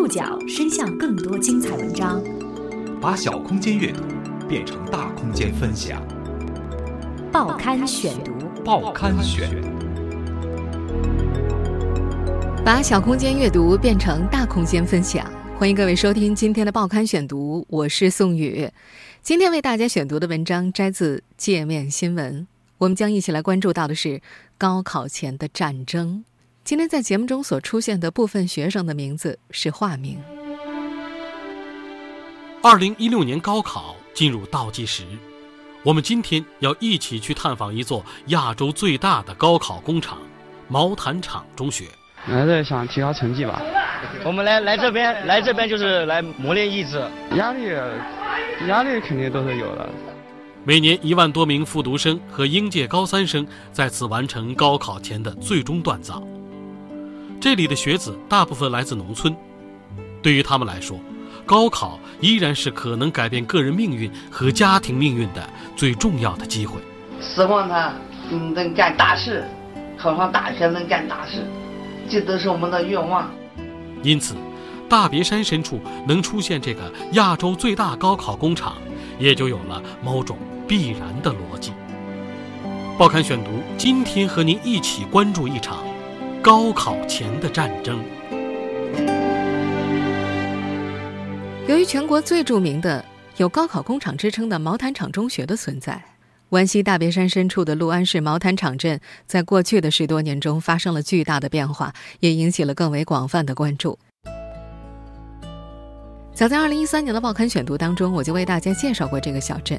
触角伸向更多精彩文章，把小空间阅读变成大空间分享。报刊选读，报刊选。把小空间阅读变成大空间分享，欢迎各位收听今天的报刊选读，我是宋宇。今天为大家选读的文章摘自界面新闻，我们将一起来关注到的是高考前的战争。今天在节目中所出现的部分学生的名字是化名。二零一六年高考进入倒计时，我们今天要一起去探访一座亚洲最大的高考工厂——毛坦厂中学。还在想提高成绩吧。我们来来这边，来这边就是来磨练意志。压力，压力肯定都是有的。每年一万多名复读生和应届高三生在此完成高考前的最终锻造。这里的学子大部分来自农村，对于他们来说，高考依然是可能改变个人命运和家庭命运的最重要的机会。希望他嗯能干大事，考上大学能干大事，这都是我们的愿望。因此，大别山深处能出现这个亚洲最大高考工厂，也就有了某种必然的逻辑。报刊选读，今天和您一起关注一场。高考前的战争。由于全国最著名的有“高考工厂”之称的毛坦厂中学的存在，皖西大别山深处的六安市毛坦厂镇，在过去的十多年中发生了巨大的变化，也引起了更为广泛的关注。早在2013年的报刊选读当中，我就为大家介绍过这个小镇。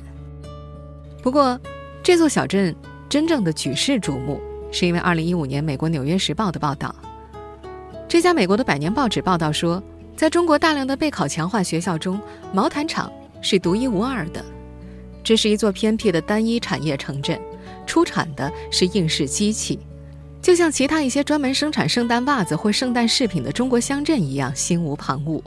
不过，这座小镇真正的举世瞩目。是因为2015年美国《纽约时报》的报道。这家美国的百年报纸报道说，在中国大量的备考强化学校中，毛坦厂是独一无二的。这是一座偏僻的单一产业城镇，出产的是应试机器，就像其他一些专门生产圣诞袜子或圣诞饰品的中国乡镇一样，心无旁骛。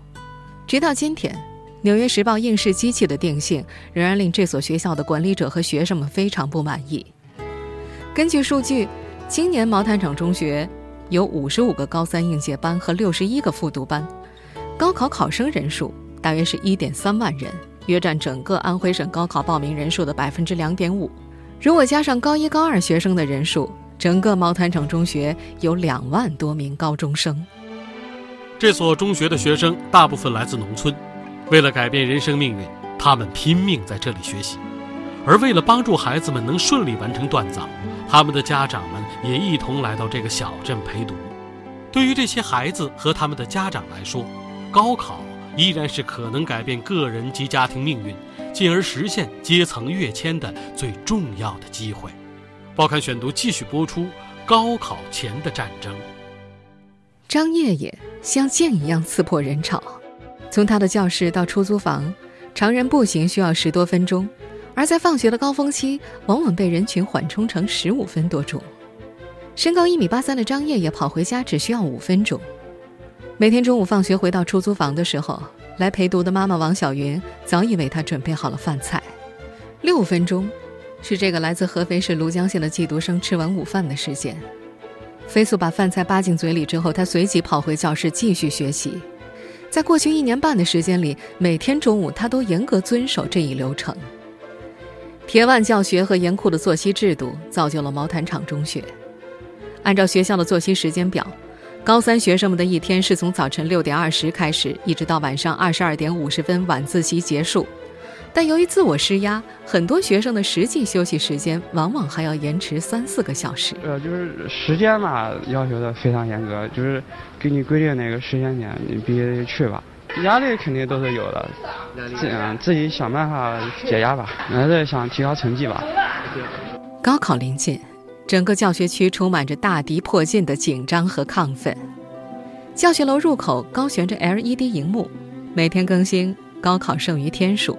直到今天，《纽约时报》应试机器的定性仍然令这所学校的管理者和学生们非常不满意。根据数据。今年毛坦厂中学有五十五个高三应届班和六十一个复读班，高考考生人数大约是一点三万人，约占整个安徽省高考报名人数的百分之两点五。如果加上高一高二学生的人数，整个毛坦厂中学有两万多名高中生。这所中学的学生大部分来自农村，为了改变人生命运，他们拼命在这里学习。而为了帮助孩子们能顺利完成锻造，他们的家长们也一同来到这个小镇陪读。对于这些孩子和他们的家长来说，高考依然是可能改变个人及家庭命运，进而实现阶层跃迁的最重要的机会。报刊选读继续播出：高考前的战争。张烨烨像箭一样刺破人潮，从他的教室到出租房，常人步行需要十多分钟。而在放学的高峰期，往往被人群缓冲成十五分多钟。身高一米八三的张烨烨跑回家只需要五分钟。每天中午放学回到出租房的时候，来陪读的妈妈王小云早已为他准备好了饭菜。六分钟，是这个来自合肥市庐江县的寄读生吃完午饭的时间。飞速把饭菜扒进嘴里之后，他随即跑回教室继续学习。在过去一年半的时间里，每天中午他都严格遵守这一流程。铁腕教学和严酷的作息制度造就了毛坦厂中学。按照学校的作息时间表，高三学生们的一天是从早晨六点二十开始，一直到晚上二十二点五十分晚自习结束。但由于自我施压，很多学生的实际休息时间往往还要延迟三四个小时。呃，就是时间嘛，要求的非常严格，就是给你规定哪个时间点，你必须得去吧。压力肯定都是有的，自嗯自己想办法解压吧，还是想提高成绩吧。高考临近，整个教学区充满着大敌迫近的紧张和亢奋。教学楼入口高悬着 LED 荧幕，每天更新高考剩余天数，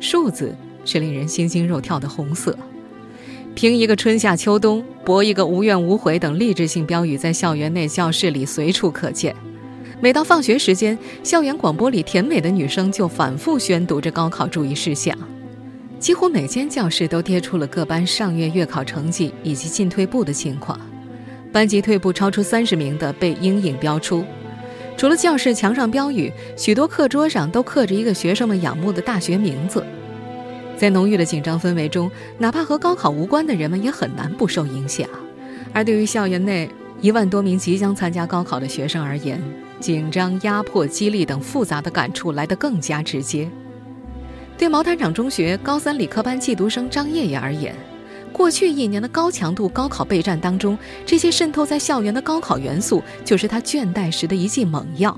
数字是令人心惊肉跳的红色。拼一个春夏秋冬，搏一个无怨无悔等励志性标语在校园内、教室里随处可见。每到放学时间，校园广播里甜美的女声就反复宣读着高考注意事项。几乎每间教室都贴出了各班上月月考成绩以及进退步的情况，班级退步超出三十名的被阴影标出。除了教室墙上标语，许多课桌上都刻着一个学生们仰慕的大学名字。在浓郁的紧张氛围中，哪怕和高考无关的人们也很难不受影响。而对于校园内一万多名即将参加高考的学生而言，紧张、压迫、激励等复杂的感触来得更加直接。对毛坦厂中学高三理科班寄读生张叶叶而言，过去一年的高强度高考备战当中，这些渗透在校园的高考元素，就是他倦怠时的一剂猛药。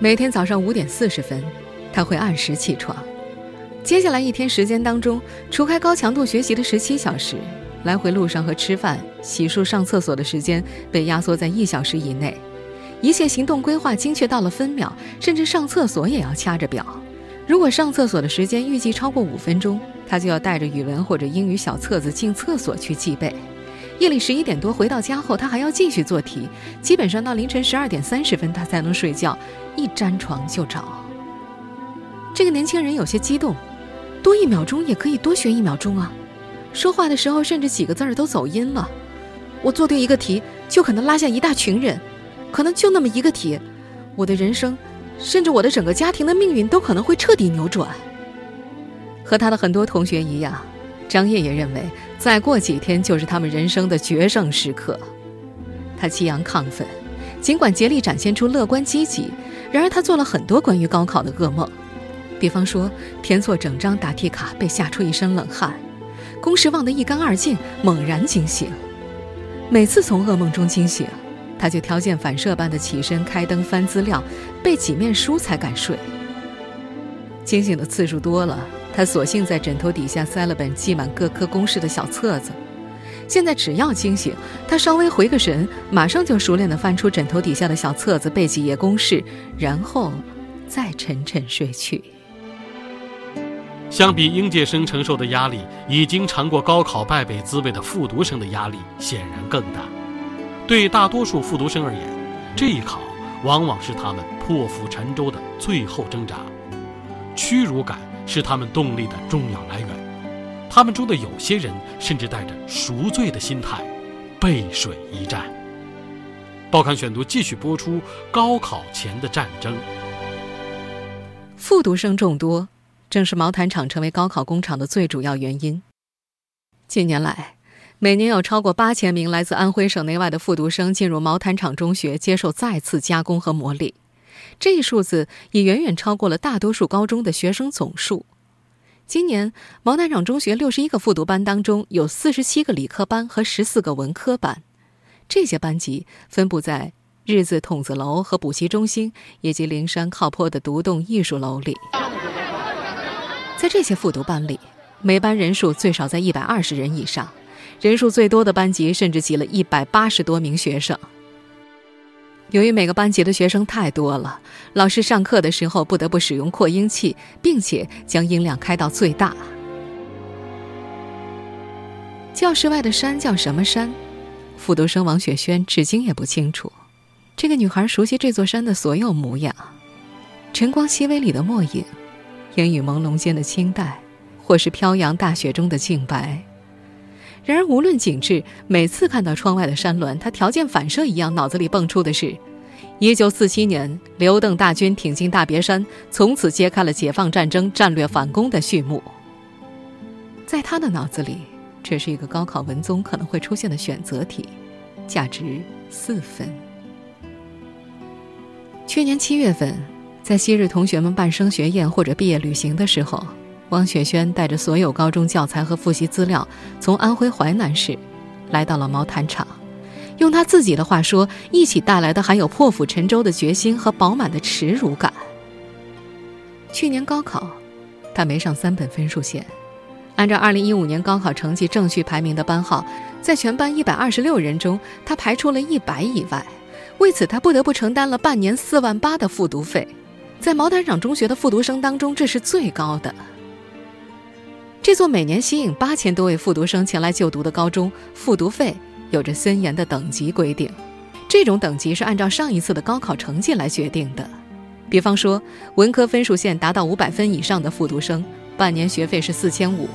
每天早上五点四十分，他会按时起床。接下来一天时间当中，除开高强度学习的十七小时，来回路上和吃饭、洗漱、上厕所的时间被压缩在一小时以内，一切行动规划精确到了分秒，甚至上厕所也要掐着表。如果上厕所的时间预计超过五分钟，他就要带着语文或者英语小册子进厕所去记背。夜里十一点多回到家后，他还要继续做题，基本上到凌晨十二点三十分他才能睡觉，一沾床就着。这个年轻人有些激动。多一秒钟也可以多学一秒钟啊！说话的时候甚至几个字儿都走音了。我做对一个题就可能拉下一大群人，可能就那么一个题，我的人生，甚至我的整个家庭的命运都可能会彻底扭转。和他的很多同学一样，张烨也认为再过几天就是他们人生的决胜时刻。他激昂亢奋，尽管竭力展现出乐观积极，然而他做了很多关于高考的噩梦。比方说，填错整张答题卡被吓出一身冷汗，公式忘得一干二净，猛然惊醒。每次从噩梦中惊醒，他就条件反射般的起身开灯翻资料，背几面书才敢睡。惊醒的次数多了，他索性在枕头底下塞了本记满各科公式的小册子。现在只要惊醒，他稍微回个神，马上就熟练地翻出枕头底下的小册子，背几页公式，然后再沉沉睡去。相比应届生承受的压力，已经尝过高考败北滋味的复读生的压力显然更大。对大多数复读生而言，这一考往往是他们破釜沉舟的最后挣扎，屈辱感是他们动力的重要来源。他们中的有些人甚至带着赎罪的心态，背水一战。报刊选读继续播出高考前的战争。复读生众多。正是毛坦厂成为高考工厂的最主要原因。近年来，每年有超过八千名来自安徽省内外的复读生进入毛坦厂中学接受再次加工和磨砺，这一数字已远远超过了大多数高中的学生总数。今年，毛坦厂中学六十一个复读班当中，有四十七个理科班和十四个文科班，这些班级分布在日字筒子楼和补习中心以及灵山靠坡的独栋艺术楼里。在这些复读班里，每班人数最少在一百二十人以上，人数最多的班级甚至挤了一百八十多名学生。由于每个班级的学生太多了，老师上课的时候不得不使用扩音器，并且将音量开到最大。教室外的山叫什么山？复读生王雪轩至今也不清楚。这个女孩熟悉这座山的所有模样，晨光熹微里的墨影。烟雨朦胧间的清淡，或是飘扬大雪中的净白。然而，无论景致，每次看到窗外的山峦，他条件反射一样，脑子里蹦出的是：一九四七年，刘邓大军挺进大别山，从此揭开了解放战争战略反攻的序幕。在他的脑子里，这是一个高考文综可能会出现的选择题，价值四分。去年七月份。在昔日同学们办升学宴或者毕业旅行的时候，汪雪轩带着所有高中教材和复习资料，从安徽淮南市来到了毛坦厂。用他自己的话说，一起带来的还有破釜沉舟的决心和饱满的耻辱感。去年高考，他没上三本分数线。按照2015年高考成绩正序排名的班号，在全班126人中，他排出了一百以外。为此，他不得不承担了半年四万八的复读费。在毛坦厂中学的复读生当中，这是最高的。这座每年吸引八千多位复读生前来就读的高中，复读费有着森严的等级规定。这种等级是按照上一次的高考成绩来决定的。比方说，文科分数线达到五百分以上的复读生，半年学费是四千五。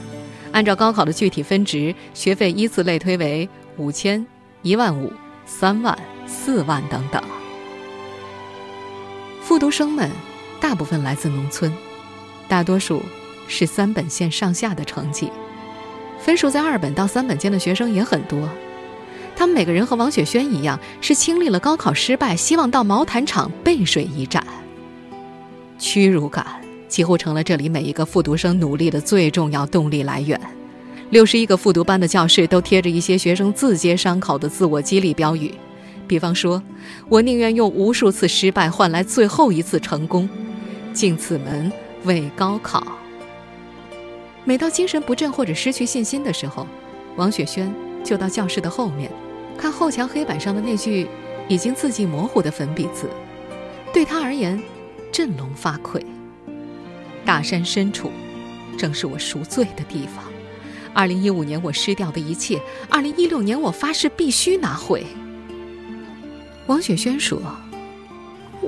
按照高考的具体分值，学费依次类推为五千、一万五、三万、四万等等。复读生们大部分来自农村，大多数是三本线上下的成绩，分数在二本到三本间的学生也很多。他们每个人和王雪轩一样，是经历了高考失败，希望到毛毯厂背水一战。屈辱感几乎成了这里每一个复读生努力的最重要动力来源。六十一个复读班的教室都贴着一些学生自揭伤口的自我激励标语，比方说：“我宁愿用无数次失败换来最后一次成功，进此门为高考。”每到精神不振或者失去信心的时候，王雪轩就到教室的后面。看后墙黑板上的那句已经字迹模糊的粉笔字，对他而言，振聋发聩。大山深处，正是我赎罪的地方。二零一五年我失掉的一切，二零一六年我发誓必须拿回。王雪萱说：“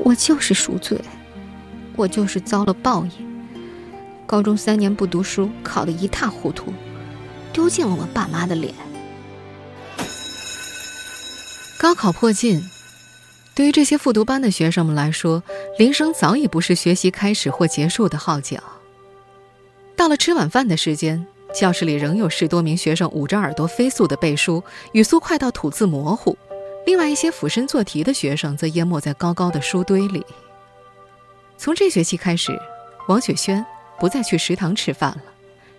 我就是赎罪，我就是遭了报应。高中三年不读书，考得一塌糊涂，丢尽了我爸妈的脸。”高考迫近，对于这些复读班的学生们来说，铃声早已不是学习开始或结束的号角。到了吃晚饭的时间，教室里仍有十多名学生捂着耳朵飞速的背书，语速快到吐字模糊；另外一些俯身做题的学生则淹没在高高的书堆里。从这学期开始，王雪萱不再去食堂吃饭了，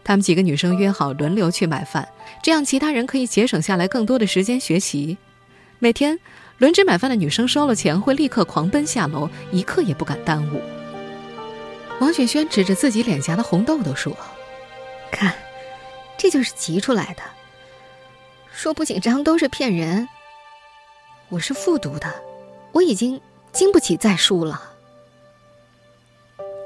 她们几个女生约好轮流去买饭，这样其他人可以节省下来更多的时间学习。每天轮值买饭的女生收了钱，会立刻狂奔下楼，一刻也不敢耽误。王雪萱指着自己脸颊的红痘痘说：“看，这就是急出来的。说不紧张都是骗人。我是复读的，我已经经不起再输了。”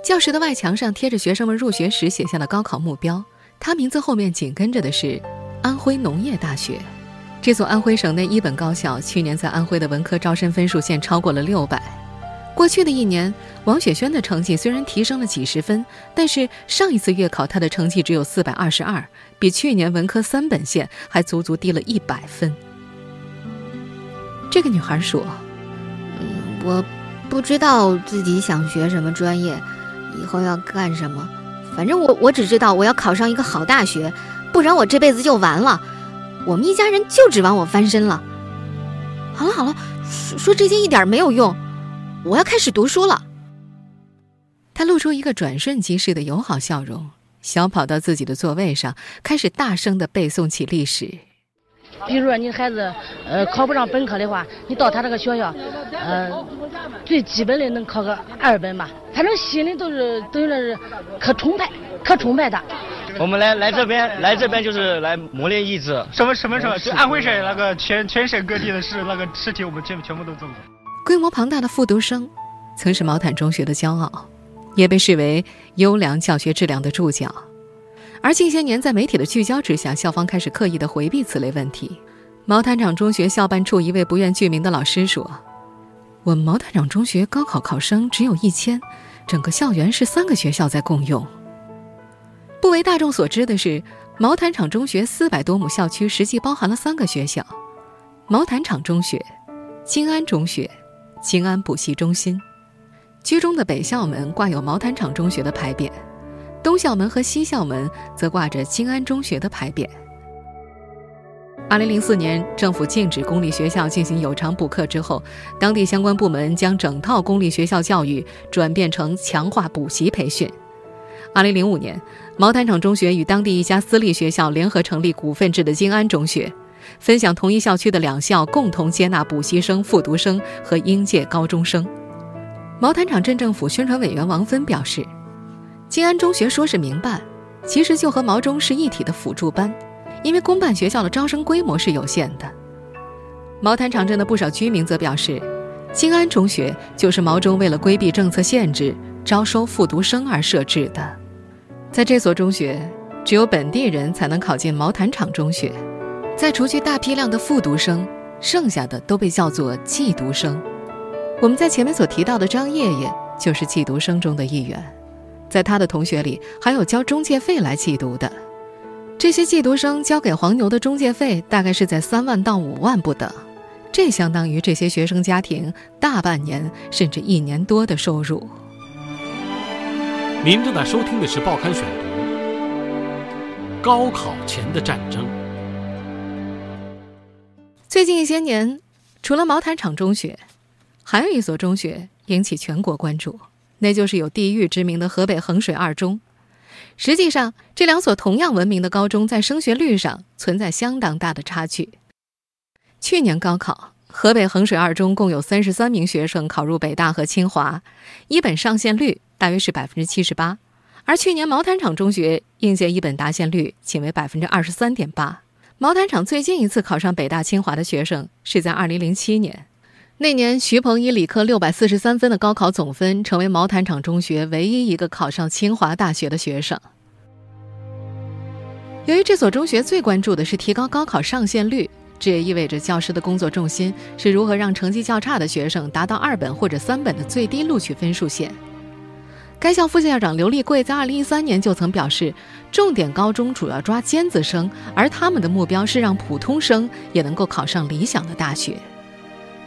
教室的外墙上贴着学生们入学时写下的高考目标，他名字后面紧跟着的是安徽农业大学。这所安徽省内一本高校去年在安徽的文科招生分数线超过了六百。过去的一年，王雪萱的成绩虽然提升了几十分，但是上一次月考她的成绩只有四百二十二，比去年文科三本线还足足低了一百分。这个女孩说：“嗯，我不知道自己想学什么专业，以后要干什么。反正我我只知道我要考上一个好大学，不然我这辈子就完了。”我们一家人就指望我翻身了。好了好了，说说这些一点没有用，我要开始读书了。他露出一个转瞬即逝的友好笑容，小跑到自己的座位上，开始大声的背诵起历史。比如说，你孩子呃考不上本科的话，你到他这个学校，呃，最基本的能考个二本吧。反正心里都是都有点是可崇拜、可崇拜他。我们来来这边，来这边就是来磨练意志。什么什么什么？就安徽省那个全全省各地的试那个试题，我们全全部都做过。规模庞大的复读生，曾是毛坦中学的骄傲，也被视为优良教学质量的注脚。而近些年，在媒体的聚焦之下，校方开始刻意的回避此类问题。毛坦厂中学校办处一位不愿具名的老师说：“我们毛坦厂中学高考考生只有一千，整个校园是三个学校在共用。”不为大众所知的是，毛坦厂中学四百多亩校区实际包含了三个学校：毛坦厂中学、金安中学、金安补习中心。居中的北校门挂有毛坦厂中学的牌匾，东校门和西校门则挂着金安中学的牌匾。二零零四年，政府禁止公立学校进行有偿补课之后，当地相关部门将整套公立学校教育转变成强化补习培训。二零零五年，毛坦厂中学与当地一家私立学校联合成立股份制的金安中学，分享同一校区的两校共同接纳补习生、复读生和应届高中生。毛坦厂镇政府宣传委员王芬表示，金安中学说是民办，其实就和毛中是一体的辅助班，因为公办学校的招生规模是有限的。毛坦厂镇的不少居民则表示，金安中学就是毛中为了规避政策限制，招收复读生而设置的。在这所中学，只有本地人才能考进毛坦厂中学。在除去大批量的复读生，剩下的都被叫做寄读生。我们在前面所提到的张爷爷就是寄读生中的一员。在他的同学里，还有交中介费来寄读的。这些寄读生交给黄牛的中介费大概是在三万到五万不等。这相当于这些学生家庭大半年甚至一年多的收入。您正在收听的是《报刊选读》。高考前的战争。最近一些年，除了毛坦厂中学，还有一所中学引起全国关注，那就是有地狱之名的河北衡水二中。实际上，这两所同样闻名的高中在升学率上存在相当大的差距。去年高考，河北衡水二中共有三十三名学生考入北大和清华，一本上线率大约是百分之七十八，而去年毛坦厂中学应届一本达线率仅为百分之二十三点八。毛坦厂最近一次考上北大清华的学生是在二零零七年，那年徐鹏以理科六百四十三分的高考总分，成为毛坦厂中学唯一一个考上清华大学的学生。由于这所中学最关注的是提高高考上线率。这也意味着教师的工作重心是如何让成绩较差的学生达到二本或者三本的最低录取分数线。该校副校长刘立贵在2013年就曾表示，重点高中主要抓尖子生，而他们的目标是让普通生也能够考上理想的大学。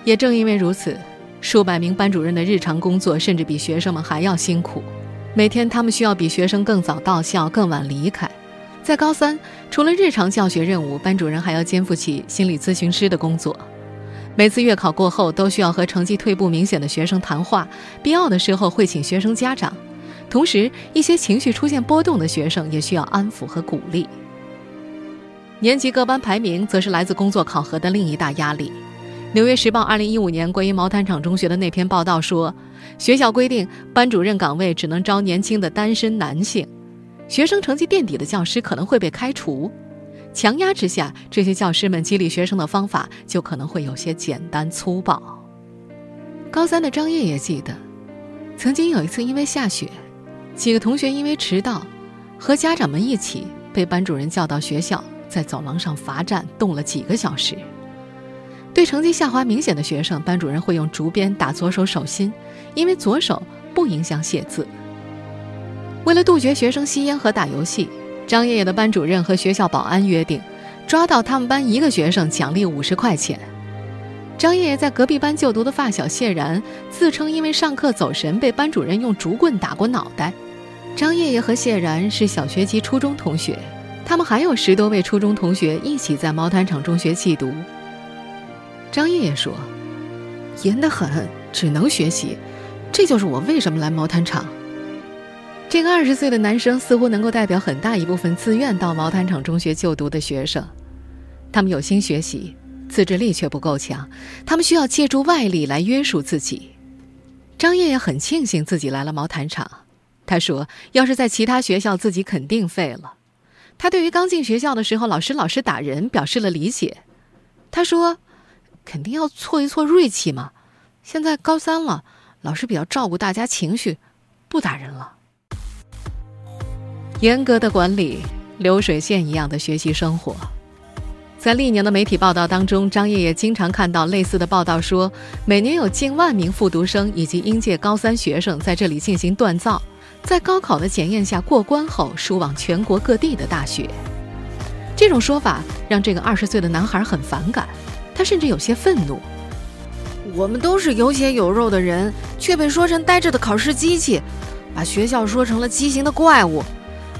也正因为如此，数百名班主任的日常工作甚至比学生们还要辛苦，每天他们需要比学生更早到校、更晚离开。在高三，除了日常教学任务，班主任还要肩负起心理咨询师的工作。每次月考过后，都需要和成绩退步明显的学生谈话，必要的时候会请学生家长。同时，一些情绪出现波动的学生也需要安抚和鼓励。年级各班排名则是来自工作考核的另一大压力。《纽约时报》二零一五年关于毛坦厂中学的那篇报道说，学校规定班主任岗位只能招年轻的单身男性。学生成绩垫底的教师可能会被开除，强压之下，这些教师们激励学生的方法就可能会有些简单粗暴。高三的张烨也记得，曾经有一次因为下雪，几个同学因为迟到，和家长们一起被班主任叫到学校，在走廊上罚站，冻了几个小时。对成绩下滑明显的学生，班主任会用竹鞭打左手手心，因为左手不影响写字。为了杜绝学生吸烟和打游戏，张爷爷的班主任和学校保安约定，抓到他们班一个学生奖励五十块钱。张爷爷在隔壁班就读的发小谢然自称，因为上课走神被班主任用竹棍打过脑袋。张爷爷和谢然是小学及初中同学，他们还有十多位初中同学一起在毛坦厂中学寄读。张爷爷说：“严得很，只能学习，这就是我为什么来毛坦厂。”这个二十岁的男生似乎能够代表很大一部分自愿到毛坦厂中学就读的学生，他们有心学习，自制力却不够强，他们需要借助外力来约束自己。张烨也很庆幸自己来了毛坦厂，他说：“要是在其他学校，自己肯定废了。”他对于刚进学校的时候老师老是打人表示了理解，他说：“肯定要挫一挫锐气嘛。现在高三了，老师比较照顾大家情绪，不打人了。”严格的管理，流水线一样的学习生活，在历年的媒体报道当中，张烨也经常看到类似的报道，说每年有近万名复读生以及应届高三学生在这里进行锻造，在高考的检验下过关后，输往全国各地的大学。这种说法让这个二十岁的男孩很反感，他甚至有些愤怒。我们都是有血有肉的人，却被说成呆着的考试机器，把学校说成了畸形的怪物。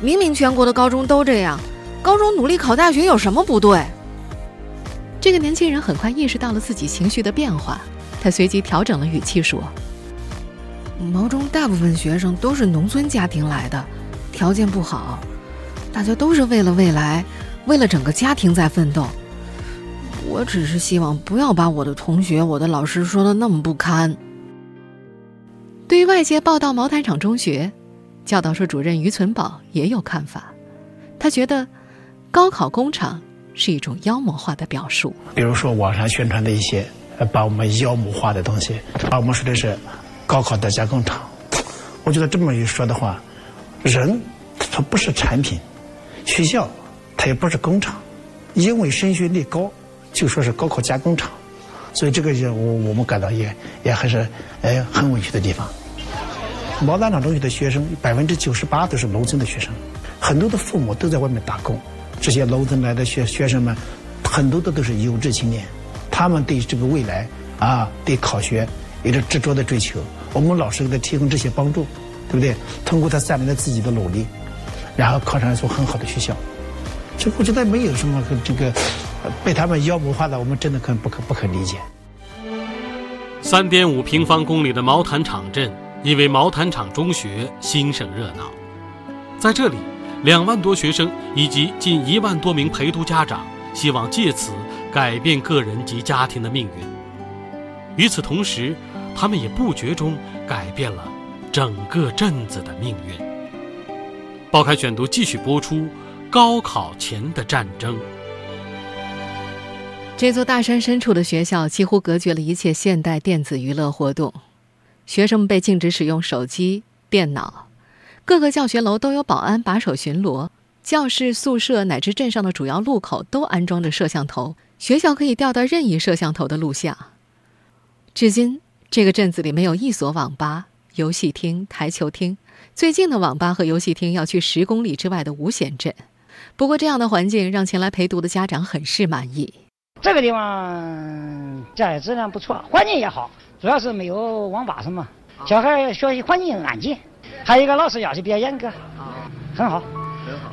明明全国的高中都这样，高中努力考大学有什么不对？这个年轻人很快意识到了自己情绪的变化，他随即调整了语气说：“毛中大部分学生都是农村家庭来的，条件不好，大家都是为了未来，为了整个家庭在奋斗。我只是希望不要把我的同学、我的老师说的那么不堪。”对于外界报道毛坦厂中学。教导处主任于存宝也有看法，他觉得高考工厂是一种妖魔化的表述。比如说网上宣传的一些把我们妖魔化的东西，把我们说的是高考的加工厂。我觉得这么一说的话，人他不是产品，学校它也不是工厂，因为升学率高就说是高考加工厂，所以这个也我我们感到也也还是哎很委屈的地方。毛坦厂中学的学生百分之九十八都是农村的学生，很多的父母都在外面打工。这些农村来的学学生们，很多的都是有志青年，他。他们对这个未来啊，对考学有着执着的追求。我们老师给他提供这些帮助，对不对？通过他三年的自己的努力，然后考上一所很好的学校。这我觉得没有什么这个被他们妖魔化的，我们真的可不可不可理解。三点五平方公里的毛坦厂镇，因为毛坦厂中学兴盛热闹，在这里，两万多学生以及近一万多名陪读家长希望借此改变个人及家庭的命运。与此同时，他们也不觉中改变了整个镇子的命运。报刊选读继续播出：高考前的战争。这座大山深处的学校几乎隔绝了一切现代电子娱乐活动，学生们被禁止使用手机、电脑，各个教学楼都有保安把守巡逻，教室、宿舍乃至镇上的主要路口都安装着摄像头，学校可以调到任意摄像头的录像。至今，这个镇子里没有一所网吧、游戏厅、台球厅，最近的网吧和游戏厅要去十公里之外的五险镇。不过，这样的环境让前来陪读的家长很是满意。这个地方教育质量不错，环境也好，主要是没有网吧什么，小孩学习环境安静，还有一个老师要求比较严格，很好。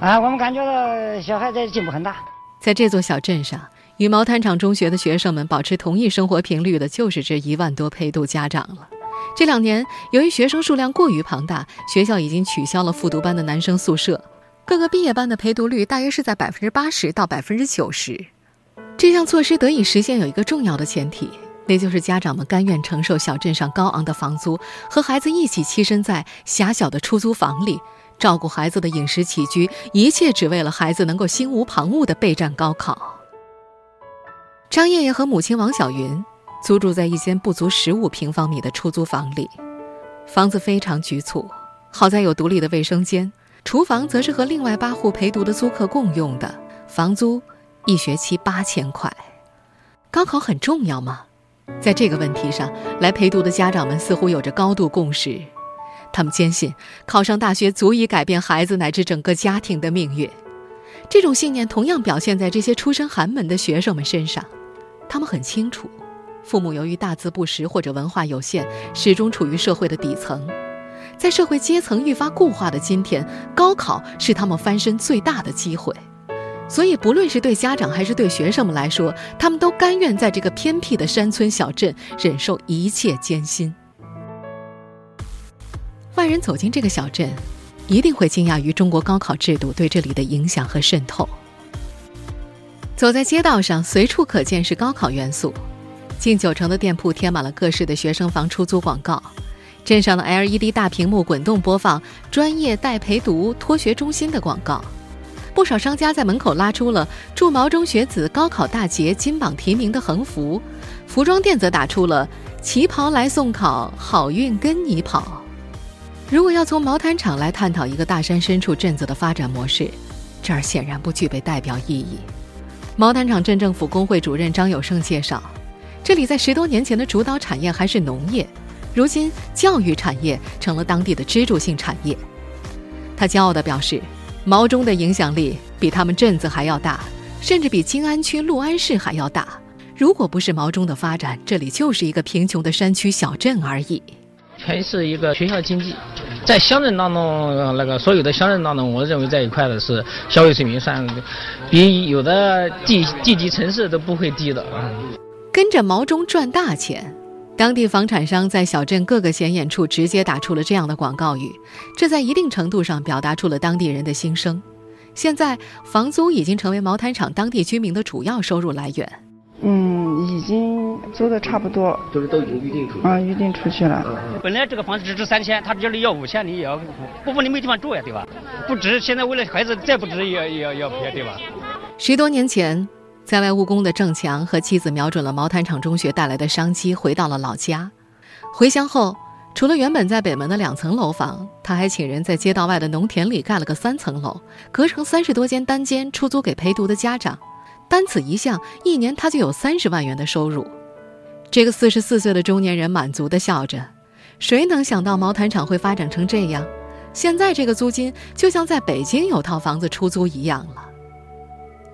啊，我们感觉到小孩在进步很大。在这座小镇上，与毛坦厂中学的学生们保持同一生活频率的，就是这一万多陪读家长了。这两年，由于学生数量过于庞大，学校已经取消了复读班的男生宿舍，各个毕业班的陪读率大约是在百分之八十到百分之九十。这项措施得以实现，有一个重要的前提，那就是家长们甘愿承受小镇上高昂的房租，和孩子一起栖身在狭小的出租房里，照顾孩子的饮食起居，一切只为了孩子能够心无旁骛地备战高考。张爷爷和母亲王小云租住在一间不足十五平方米的出租房里，房子非常局促，好在有独立的卫生间，厨房则是和另外八户陪读的租客共用的，房租。一学期八千块，高考很重要吗？在这个问题上来陪读的家长们似乎有着高度共识，他们坚信考上大学足以改变孩子乃至整个家庭的命运。这种信念同样表现在这些出身寒门的学生们身上，他们很清楚，父母由于大字不识或者文化有限，始终处于社会的底层，在社会阶层愈发固化的今天，高考是他们翻身最大的机会。所以，不论是对家长还是对学生们来说，他们都甘愿在这个偏僻的山村小镇忍受一切艰辛。外人走进这个小镇，一定会惊讶于中国高考制度对这里的影响和渗透。走在街道上，随处可见是高考元素，近九成的店铺贴满了各式的学生房出租广告，镇上的 LED 大屏幕滚动播放“专业带陪读托学中心”的广告。不少商家在门口拉出了“祝毛中学子高考大捷金榜题名”的横幅，服装店则打出了“旗袍来送考，好运跟你跑”。如果要从毛毯厂来探讨一个大山深处镇子的发展模式，这儿显然不具备代表意义。毛毯厂镇政府工会主任张有胜介绍，这里在十多年前的主导产业还是农业，如今教育产业成了当地的支柱性产业。他骄傲地表示。毛中的影响力比他们镇子还要大，甚至比静安区六安市还要大。如果不是毛中的发展，这里就是一个贫穷的山区小镇而已。全是一个学校经济，在乡镇当中，那个所有的乡镇当中，我认为这一块的是消费水平算比有的地地级城市都不会低的啊。跟着毛中赚大钱。当地房产商在小镇各个显眼处直接打出了这样的广告语，这在一定程度上表达出了当地人的心声。现在，房租已经成为毛毯厂当地居民的主要收入来源。嗯，已经租的差不多，就是都已经预定出去啊，预定出去了。本来这个房子只值三千，他这里要五千，你也要不不，你没地方住呀，对吧？不值，现在为了孩子再不值也也要要赔，对吧？十多年前。在外务工的郑强和妻子瞄准了毛毯厂中学带来的商机，回到了老家。回乡后，除了原本在北门的两层楼房，他还请人在街道外的农田里盖了个三层楼，隔成三十多间单间，出租给陪读的家长。单此一项，一年他就有三十万元的收入。这个四十四岁的中年人满足地笑着：“谁能想到毛毯厂会发展成这样？现在这个租金就像在北京有套房子出租一样了。”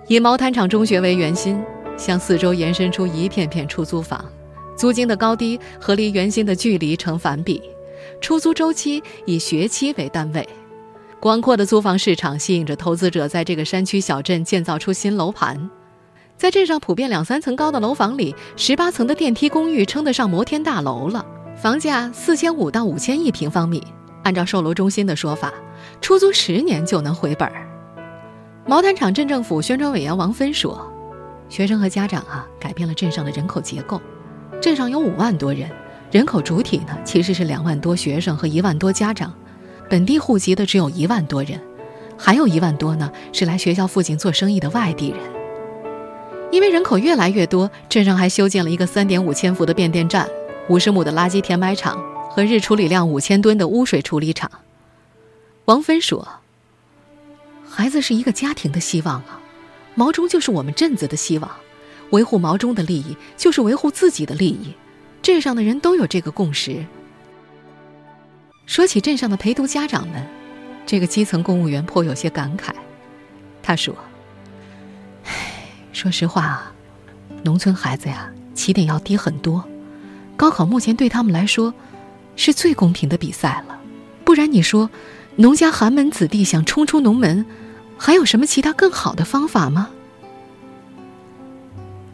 以毛毯厂中学为圆心，向四周延伸出一片片出租房，租金的高低和离原心的距离成反比，出租周期以学期为单位。广阔的租房市场吸引着投资者在这个山区小镇建造出新楼盘。在镇上普遍两三层高的楼房里，十八层的电梯公寓称得上摩天大楼了，房价四千五到五千一平方米。按照售楼中心的说法，出租十年就能回本儿。毛坦厂镇政府宣传委员王芬说：“学生和家长啊，改变了镇上的人口结构。镇上有五万多人，人口主体呢其实是两万多学生和一万多家长，本地户籍的只有一万多人，还有一万多呢是来学校附近做生意的外地人。因为人口越来越多，镇上还修建了一个三点五千伏的变电站、五十亩的垃圾填埋场和日处理量五千吨的污水处理厂。”王芬说。孩子是一个家庭的希望啊，毛中就是我们镇子的希望，维护毛中的利益就是维护自己的利益，镇上的人都有这个共识。说起镇上的陪读家长们，这个基层公务员颇有些感慨，他说：“唉，说实话啊，农村孩子呀，起点要低很多，高考目前对他们来说，是最公平的比赛了，不然你说，农家寒门子弟想冲出农门。”还有什么其他更好的方法吗？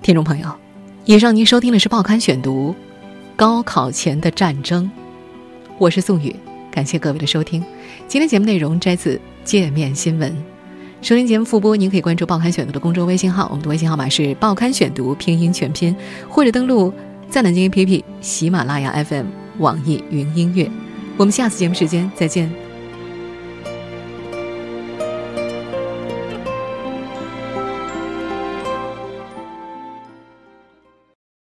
听众朋友，以上您收听的是《报刊选读》，高考前的战争，我是宋宇，感谢各位的收听。今天节目内容摘自界面新闻。收听节目复播，您可以关注《报刊选读》的公众微信号，我们的微信号码是《报刊选读》拼音全拼，或者登录在南京 APP、喜马拉雅 FM、网易云音乐。我们下次节目时间再见。